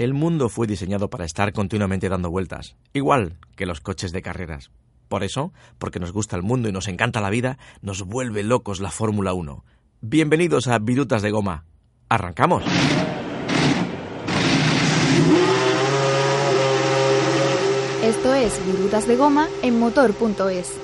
El mundo fue diseñado para estar continuamente dando vueltas, igual que los coches de carreras. Por eso, porque nos gusta el mundo y nos encanta la vida, nos vuelve locos la Fórmula 1. Bienvenidos a Virutas de Goma. ¡Arrancamos! Esto es Virutas de Goma en motor.es.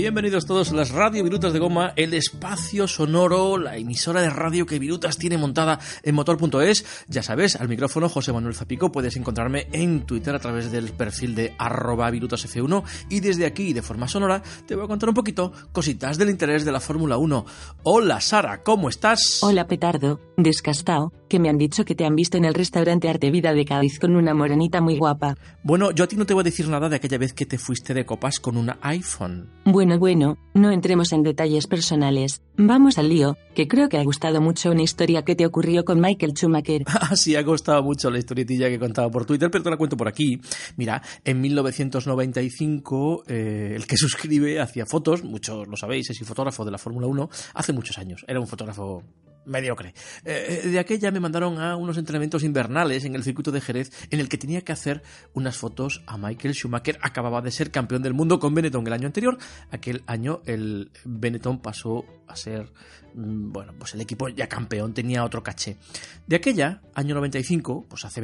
Bienvenidos todos a las Radio Virutas de Goma, el espacio sonoro, la emisora de radio que Virutas tiene montada en motor.es. Ya sabes, al micrófono José Manuel Zapico, puedes encontrarme en Twitter a través del perfil de arroba virutasf1 y desde aquí, de forma sonora, te voy a contar un poquito cositas del interés de la Fórmula 1. Hola Sara, ¿cómo estás? Hola Petardo, descastao, que me han dicho que te han visto en el restaurante Arte Vida de Cádiz con una morenita muy guapa. Bueno, yo a ti no te voy a decir nada de aquella vez que te fuiste de copas con una iPhone. Bueno, bueno, no entremos en detalles personales. Vamos al lío, que creo que ha gustado mucho una historia que te ocurrió con Michael Schumacher. Ah, sí, ha gustado mucho la historietilla que he contado por Twitter, pero te la cuento por aquí. Mira, en 1995, eh, el que suscribe hacía fotos, muchos lo sabéis, es el fotógrafo de la Fórmula 1, hace muchos años. Era un fotógrafo mediocre. Eh, de aquella me mandaron a unos entrenamientos invernales en el circuito de Jerez en el que tenía que hacer unas fotos a Michael Schumacher. Acababa de ser campeón del mundo con Benetton el año anterior. Aquel año el Benetton pasó a ser, mm, bueno, pues el equipo ya campeón, tenía otro caché. De aquella, año 95, pues hace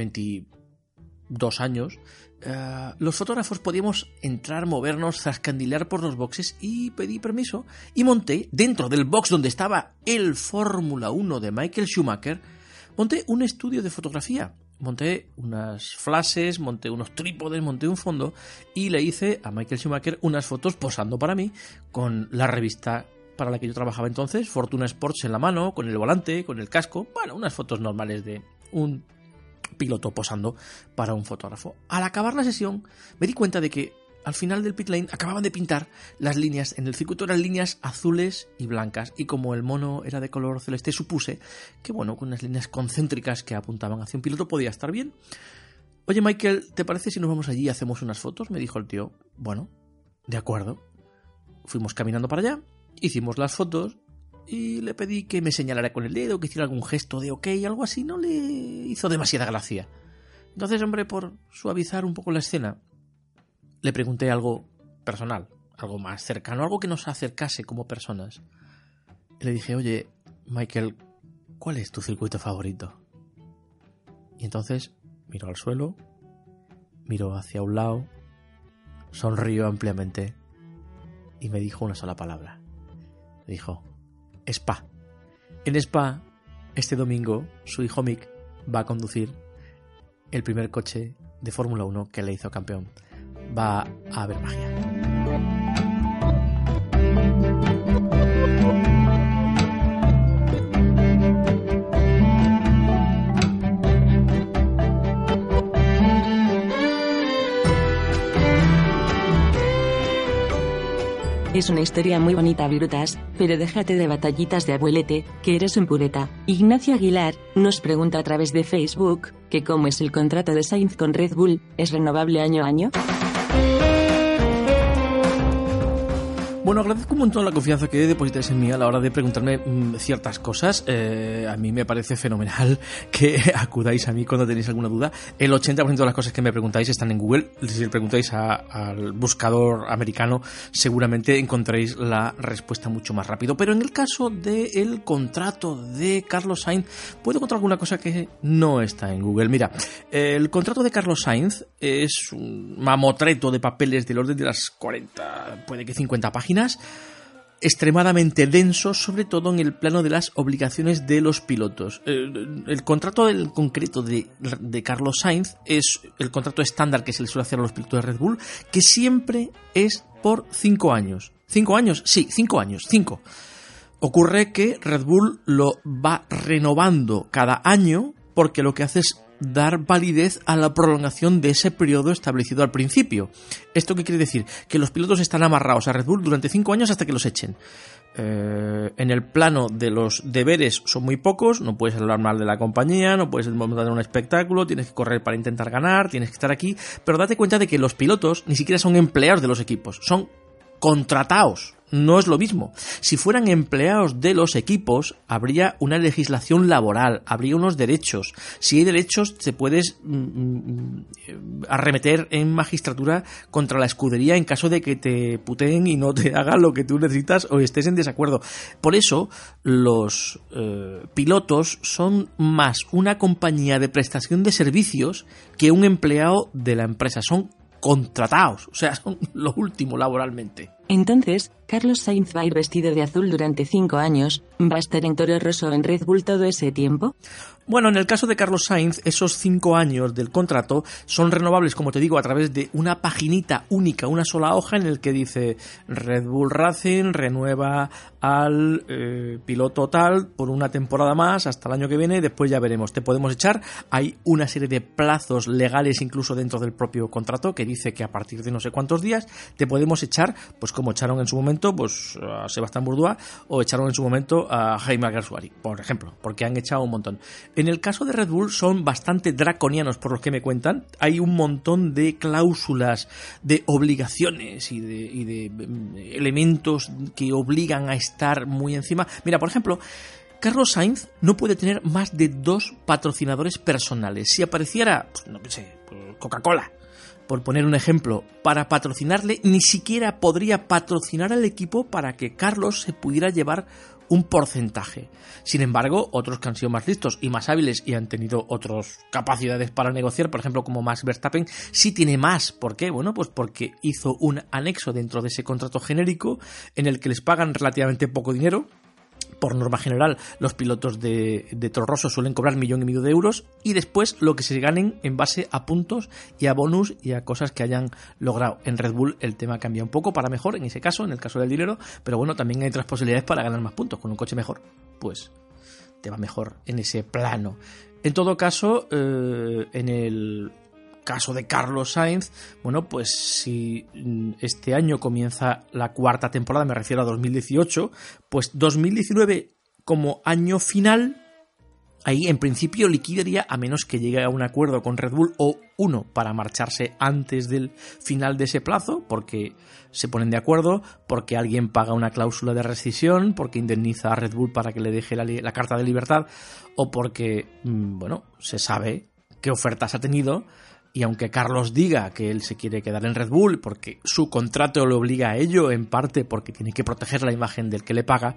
22 años, eh, los fotógrafos podíamos entrar, movernos, zascandilear por los boxes y pedí permiso y monté dentro del box donde estaba el Fórmula 1 de Michael Schumacher, monté un estudio de fotografía. Monté unas flashes, monté unos trípodes, monté un fondo y le hice a Michael Schumacher unas fotos posando para mí con la revista para la que yo trabajaba entonces, Fortuna Sports en la mano, con el volante, con el casco, bueno, unas fotos normales de un piloto posando para un fotógrafo. Al acabar la sesión, me di cuenta de que al final del pit lane acababan de pintar las líneas en el circuito eran líneas azules y blancas y como el mono era de color celeste supuse que bueno con unas líneas concéntricas que apuntaban hacia un piloto podía estar bien oye Michael ¿te parece si nos vamos allí y hacemos unas fotos? me dijo el tío bueno de acuerdo fuimos caminando para allá hicimos las fotos y le pedí que me señalara con el dedo, que hiciera algún gesto de ok, algo así, no le hizo demasiada gracia. Entonces, hombre, por suavizar un poco la escena, le pregunté algo personal, algo más cercano, algo que nos acercase como personas. Y le dije, oye, Michael, ¿cuál es tu circuito favorito? Y entonces miró al suelo, miró hacia un lado, sonrió ampliamente y me dijo una sola palabra. Me dijo, Spa. En Spa, este domingo, su hijo Mick va a conducir el primer coche de Fórmula 1 que le hizo campeón. Va a haber magia. Es una historia muy bonita, Virutas, pero déjate de batallitas de abuelete, que eres un pureta. Ignacio Aguilar nos pregunta a través de Facebook que cómo es el contrato de Sainz con Red Bull, ¿es renovable año a año? Bueno, agradezco un montón la confianza que depositáis en mí a la hora de preguntarme mm, ciertas cosas. Eh, a mí me parece fenomenal que acudáis a mí cuando tenéis alguna duda. El 80% de las cosas que me preguntáis están en Google. Si le preguntáis al buscador americano, seguramente encontréis la respuesta mucho más rápido. Pero en el caso del contrato de Carlos Sainz, puedo encontrar alguna cosa que no está en Google. Mira, el contrato de Carlos Sainz es un mamotreto de papeles del orden de las 40, puede que 50 páginas extremadamente denso, sobre todo en el plano de las obligaciones de los pilotos. Eh, El, contrato del concreto de, Carlos Sainz es el contrato estándar que se le suele hacer a los pilotos de Red Bull, que siempre es por 5 años. ¿5 años? Sí, 5 años, 5. Ocurre que Red Bull lo va renovando cada año porque lo que hace es dar validez a la prolongación de ese periodo establecido al principio. ¿Esto qué quiere decir? Que los pilotos están amarrados a Red Bull durante cinco años hasta que los echen. Eh, en el plano de los deberes son muy pocos, no puedes hablar mal de la compañía, no puedes montar un espectáculo, tienes que correr para intentar ganar, tienes que estar aquí, pero date cuenta de que los pilotos ni siquiera son empleados de los equipos, son contratados no es lo mismo. Si fueran empleados de los equipos, habría una legislación laboral, habría unos derechos. Si hay derechos, te puedes mm, mm, arremeter en magistratura contra la escudería en caso de que te puteen y no te hagan lo que tú necesitas o estés en desacuerdo. Por eso, los eh, pilotos son más una compañía de prestación de servicios que un empleado de la empresa. Son contratados, o sea, son lo último laboralmente. Entonces, Carlos Sainz va a ir vestido de azul durante cinco años, ¿va a estar en Toro Rosso en Red Bull todo ese tiempo? Bueno, en el caso de Carlos Sainz, esos cinco años del contrato son renovables, como te digo, a través de una paginita única, una sola hoja en el que dice Red Bull Racing renueva al eh, piloto tal por una temporada más hasta el año que viene, después ya veremos. Te podemos echar, hay una serie de plazos legales incluso dentro del propio contrato que dice que a partir de no sé cuántos días te podemos echar, pues como echaron en su momento pues a Sebastián Bourdois o echaron en su momento a Jaime Alguersuari, por ejemplo, porque han echado un montón. En el caso de Red Bull son bastante draconianos por lo que me cuentan. Hay un montón de cláusulas, de obligaciones y de, y de mm, elementos que obligan a estar muy encima. Mira, por ejemplo, Carlos Sainz no puede tener más de dos patrocinadores personales. Si apareciera, pues, no sé, pues, Coca-Cola por poner un ejemplo, para patrocinarle, ni siquiera podría patrocinar al equipo para que Carlos se pudiera llevar un porcentaje. Sin embargo, otros que han sido más listos y más hábiles y han tenido otras capacidades para negociar, por ejemplo, como Max Verstappen, sí tiene más. ¿Por qué? Bueno, pues porque hizo un anexo dentro de ese contrato genérico en el que les pagan relativamente poco dinero, por norma general, los pilotos de, de Toro Rosso suelen cobrar millón y medio de euros y después lo que se ganen en base a puntos y a bonus y a cosas que hayan logrado. En Red Bull el tema cambia un poco para mejor en ese caso, en el caso del dinero, pero bueno, también hay otras posibilidades para ganar más puntos. Con un coche mejor, pues te va mejor en ese plano. En todo caso, eh, en el caso de Carlos Sainz, bueno, pues si mm, este año comienza la cuarta temporada, me refiero a 2018, pues 2019 como año final, ahí en principio liquidaría a menos que llegue a un acuerdo con Red Bull o uno para marcharse antes del final de ese plazo, porque se ponen de acuerdo, porque alguien paga una cláusula de rescisión, porque indemniza a Red Bull para que le deje la, la carta de libertad, o porque, mm, bueno, se sabe qué ofertas ha tenido y aunque Carlos diga que él se quiere quedar en Red Bull porque su contrato le obliga a ello, en parte porque tiene que proteger la imagen del que le paga,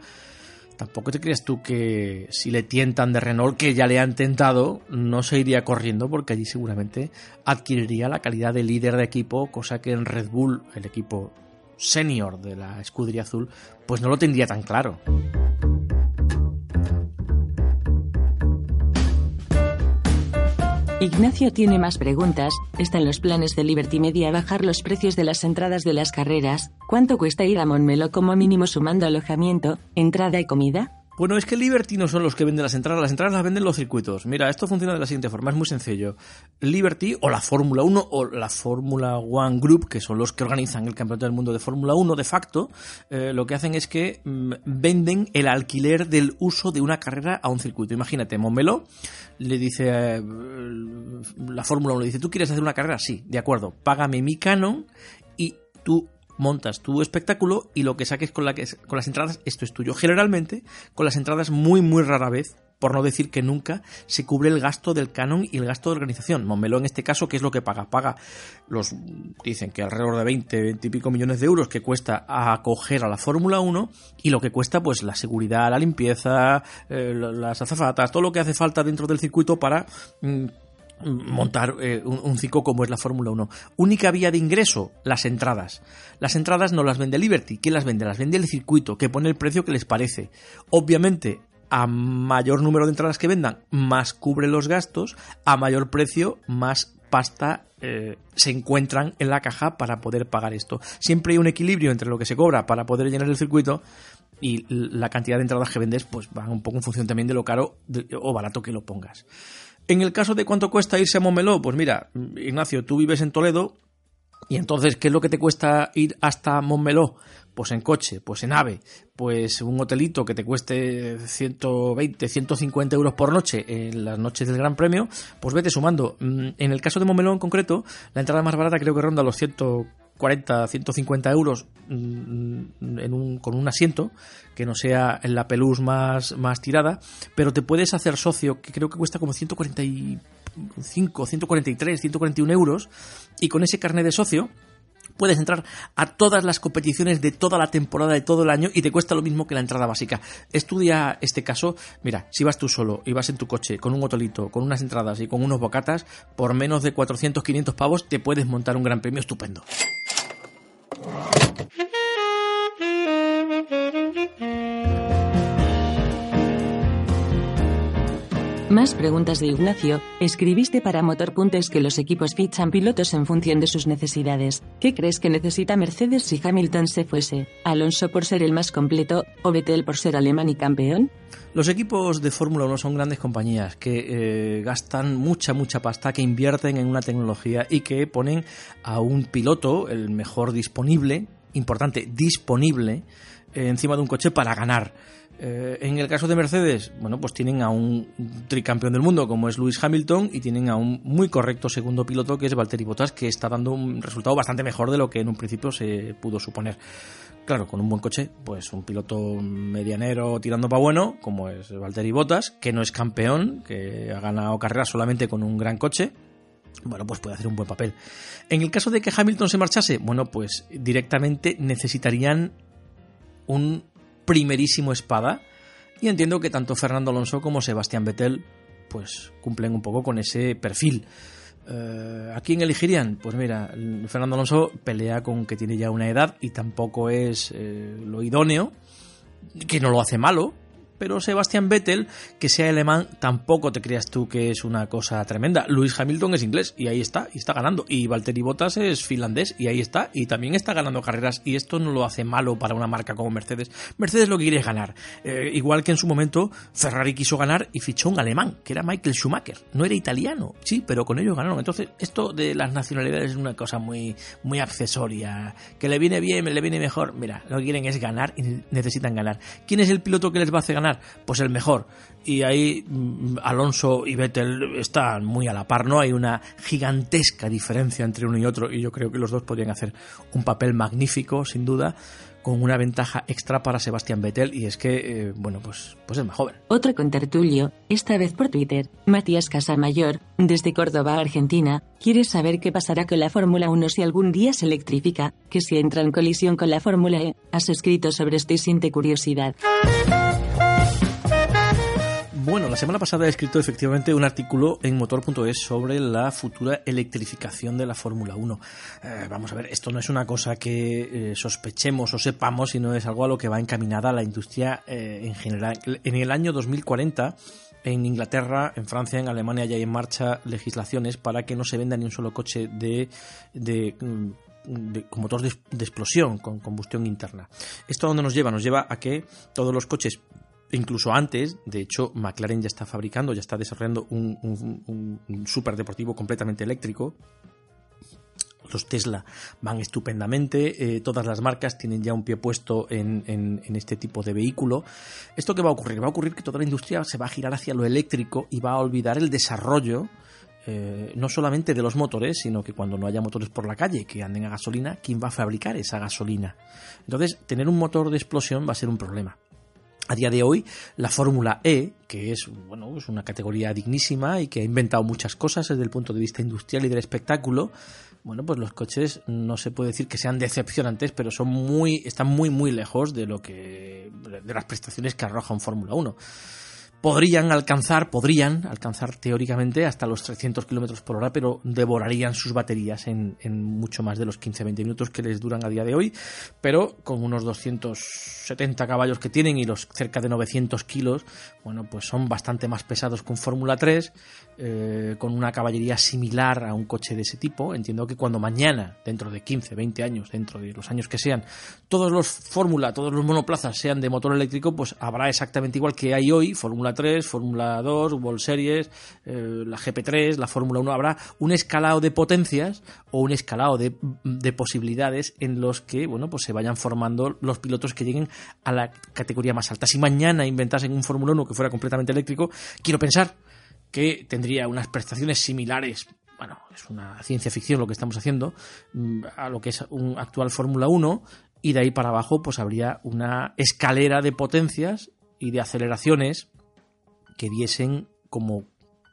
tampoco te creas tú que si le tientan de Renault, que ya le han tentado, no se iría corriendo porque allí seguramente adquiriría la calidad de líder de equipo, cosa que en Red Bull, el equipo senior de la escudería azul, pues no lo tendría tan claro. Ignacio tiene más preguntas. ¿Está en los planes de Liberty Media bajar los precios de las entradas de las carreras? ¿Cuánto cuesta ir a Monmelo como mínimo sumando alojamiento, entrada y comida? Bueno, es que Liberty no son los que venden las entradas, las entradas las venden los circuitos. Mira, esto funciona de la siguiente forma, es muy sencillo. Liberty o la Fórmula 1 o la Fórmula One Group, que son los que organizan el Campeonato del Mundo de Fórmula 1 de facto, eh, lo que hacen es que mm, venden el alquiler del uso de una carrera a un circuito. Imagínate, Montmeló le dice, eh, la Fórmula 1 le dice, ¿tú quieres hacer una carrera? Sí, de acuerdo, págame mi canon y tú montas tu espectáculo y lo que saques con, la que, con las entradas, esto es tuyo. Generalmente, con las entradas muy, muy rara vez, por no decir que nunca, se cubre el gasto del canon y el gasto de organización. Monmeló en este caso, ¿qué es lo que paga? Paga los, dicen que alrededor de 20, 20 y pico millones de euros que cuesta acoger a la Fórmula 1 y lo que cuesta pues la seguridad, la limpieza, eh, las azafatas, todo lo que hace falta dentro del circuito para... Mm, montar eh, un, un, ciclo como es la Fórmula 1. Única vía de ingreso, las entradas. Las entradas no las vende Liberty. ¿Quién las vende? Las vende el circuito, que pone el precio que les parece. Obviamente, a mayor número de entradas que vendan, más cubre los gastos, a mayor precio, más pasta eh, se encuentran en la caja para poder pagar esto. Siempre hay un equilibrio entre lo que se cobra para poder llenar el circuito y la cantidad de entradas que vendes, pues va un poco en función también de lo caro o barato que lo pongas. En el caso de cuánto cuesta irse a Montmeló, pues mira, Ignacio, tú vives en Toledo y entonces, ¿qué es lo que te cuesta ir hasta Montmeló? Pues en coche, pues en AVE, pues un hotelito que te cueste 120, 150 euros por noche en las noches del Gran Premio, pues vete sumando. Mm, en el caso de Montmeló en concreto, la entrada más barata creo que ronda los 140, 150 euros mm, con un asiento, que no sea en la pelús más, más tirada, pero te puedes hacer socio, que creo que cuesta como 145, 143, 141 euros, y con ese carnet de socio puedes entrar a todas las competiciones de toda la temporada de todo el año y te cuesta lo mismo que la entrada básica. Estudia este caso, mira, si vas tú solo y vas en tu coche con un hotelito, con unas entradas y con unos bocatas, por menos de 400, 500 pavos te puedes montar un gran premio estupendo. Más preguntas de Ignacio. Escribiste para Motor.es que los equipos fichan pilotos en función de sus necesidades. ¿Qué crees que necesita Mercedes si Hamilton se fuese? ¿Alonso por ser el más completo o Vettel por ser alemán y campeón? Los equipos de Fórmula 1 son grandes compañías que eh, gastan mucha, mucha pasta, que invierten en una tecnología y que ponen a un piloto, el mejor disponible, importante, disponible, eh, encima de un coche para ganar. Eh, en el caso de Mercedes, bueno, pues tienen a un tricampeón del mundo como es Lewis Hamilton y tienen a un muy correcto segundo piloto que es Valtteri Bottas que está dando un resultado bastante mejor de lo que en un principio se pudo suponer. Claro, con un buen coche, pues un piloto medianero tirando para bueno, como es Valtteri Bottas, que no es campeón, que ha ganado carreras solamente con un gran coche, bueno, pues puede hacer un buen papel. En el caso de que Hamilton se marchase, bueno, pues directamente necesitarían un primerísimo espada. Y entiendo que tanto Fernando Alonso como Sebastián Vettel pues cumplen un poco con ese perfil. Eh, ¿A quién elegirían? Pues mira, Fernando Alonso pelea con que tiene ya una edad y tampoco es eh, lo idóneo, que no lo hace malo, pero Sebastián Vettel, que sea alemán, tampoco te creas tú que es una cosa tremenda. Lewis Hamilton es inglés y ahí está, y está ganando. Y Valtteri Bottas es finlandés y ahí está, y también está ganando carreras. Y esto no lo hace malo para una marca como Mercedes. Mercedes lo quiere ganar. Eh, igual que en su momento Ferrari quiso ganar y fichó un alemán, que era Michael Schumacher. No era italiano, sí, pero con ellos ganaron. Entonces, esto de las nacionalidades es una cosa muy, muy accesoria. Que le viene bien, le viene mejor. Mira, lo que quieren es ganar y necesitan ganar. ¿Quién es el piloto que les va a hacer ganar? Pues el mejor. Y ahí mm, Alonso y Vettel están muy a la par, ¿no? Hay una gigantesca diferencia entre uno y otro y yo creo que los dos podrían hacer un papel magnífico, sin duda con una ventaja extra para Sebastián Vettel y es que, eh, bueno, pues, pues es más joven. Otro contertulio, esta vez por Twitter, Matías Casamayor, desde Córdoba, Argentina, quiere saber qué pasará con la Fórmula 1 si algún día se electrifica, que si entra en colisión con la Fórmula E. Has escrito sobre esto y siente curiosidad. Bueno, la semana pasada he escrito efectivamente un artículo en motor.es sobre la futura electrificación de la Fórmula 1. Eh, vamos a ver, esto no es una cosa que eh, sospechemos o sepamos, sino es algo a lo que va encaminada la industria eh, en general. En el año 2040 en Inglaterra, en Francia, en Alemania ya hay en marcha legislaciones para que no se venda ni un solo coche de, de mm, con motor de, explosión, con combustión interna. ¿Esto a dónde nos lleva? Nos lleva a que todos los coches incluso antes, de hecho, McLaren ya está fabricando, ya está desarrollando un, un, super deportivo completamente eléctrico. Los Tesla van estupendamente, eh, todas las marcas tienen ya un pie puesto en, en, este tipo de vehículo. ¿Esto qué va a ocurrir? Va a ocurrir que toda la industria se va a girar hacia lo eléctrico y va a olvidar el desarrollo eh, no solamente de los motores, sino que cuando no haya motores por la calle que anden a gasolina, ¿quién va a fabricar esa gasolina? Entonces, tener un motor de explosión va a ser un problema. A día de hoy, la Fórmula E, que es, bueno, es una categoría dignísima y que ha inventado muchas cosas desde el punto de vista industrial y del espectáculo, bueno, pues los coches no se puede decir que sean decepcionantes, pero son muy, están muy, muy lejos de lo que, de las prestaciones que arroja un Fórmula 1 podrían alcanzar, podrían alcanzar teóricamente hasta los 300 kilómetros por hora, pero devorarían sus baterías en, mucho más de los 15-20 minutos que les duran a día de hoy. Pero con unos 270 caballos que tienen y los cerca de 900 kilos, bueno, pues son bastante más pesados que un Fórmula 3, eh, con una caballería similar a un coche de ese tipo. Entiendo que cuando mañana, dentro de 15, 20 años, dentro de los años que sean, todos los Fórmula, todos los monoplazas sean de motor eléctrico, pues habrá exactamente igual que hay hoy, Fórmula Fórmula 3, Fórmula 2, World Series, eh, la GP3, la Fórmula 1. Habrá un escalado de potencias o un escalado de, de, posibilidades en los que bueno, pues se vayan formando los pilotos que lleguen a la categoría más alta. Si mañana inventasen un Fórmula 1 que fuera completamente eléctrico, quiero pensar que tendría unas prestaciones similares bueno, es una ciencia ficción lo que estamos haciendo, mm, a lo que es un actual Fórmula 1, y de ahí para abajo pues habría una escalera de potencias y de aceleraciones que diesen como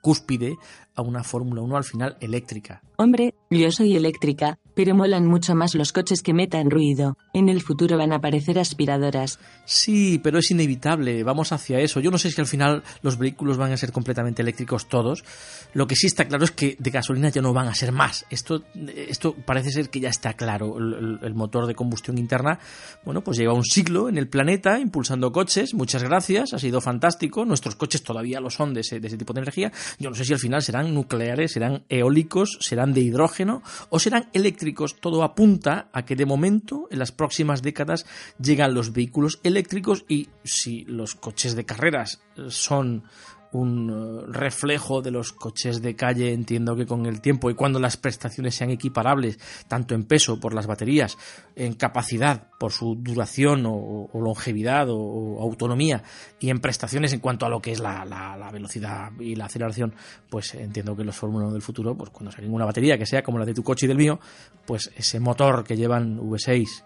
cúspide a una Fórmula 1 al final eléctrica. Hombre, yo soy eléctrica, pero molan mucho más los coches que metan ruido. En el futuro van a aparecer aspiradoras. Sí, pero es inevitable, vamos hacia eso. Yo no sé si al final los vehículos van a ser completamente eléctricos todos. Lo que sí está claro es que de gasolina ya no van a ser más. Esto, esto parece ser que ya está claro. El, el motor de combustión interna, bueno, pues lleva un siglo en el planeta impulsando coches. Muchas gracias, ha sido fantástico. Nuestros coches todavía lo son de ese, de ese tipo de energía. Yo no sé si al final serán nucleares, serán eólicos, serán de hidrógeno o serán eléctricos. Todo apunta a que de momento, en las próximas décadas, llegan los vehículos eléctricos y si los coches de carreras son un eh, reflejo de los coches de calle, entiendo que con el tiempo y cuando las prestaciones sean equiparables, tanto en peso por las baterías, en capacidad por su duración o, longevidad o, autonomía y en prestaciones en cuanto a lo que es la, velocidad y la aceleración, pues entiendo que los Fórmula 1 del futuro, pues cuando saquen una batería que sea como la de tu coche y del mío, pues ese motor que llevan V6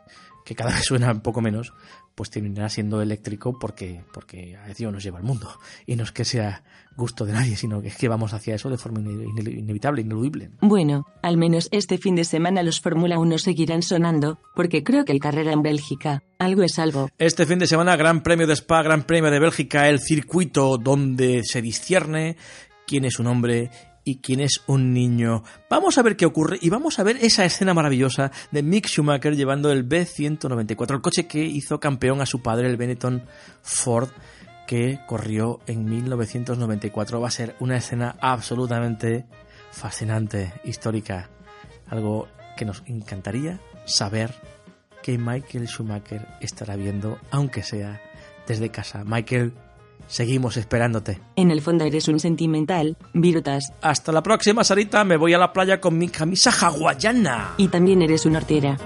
que cada vez suena un poco menos, pues terminará siendo eléctrico porque, porque a Dios nos lleva al mundo. Y no es que sea gusto de nadie, sino que es que vamos hacia eso de forma inevitable, ineludible. Bueno, al menos este fin de semana los Fórmula 1 seguirán sonando, porque creo que el carrera en Bélgica, algo es algo. Este fin de semana, Gran Premio de Spa, Gran Premio de Bélgica, el circuito donde se discierne quién es un hombre y quién es un niño. Vamos a ver qué ocurre y vamos a ver esa escena maravillosa de Mick Schumacher llevando el B194, el coche que hizo campeón a su padre, el Benetton Ford, que corrió en 1994. Va a ser una escena absolutamente fascinante, histórica, algo que nos encantaría saber que Michael Schumacher estará viendo, aunque sea desde casa. Michael, Seguimos esperándote. En el fondo eres un sentimental, Virutas. Hasta la próxima, Sarita. Me voy a la playa con mi camisa hawaiana. Y también eres una hortera.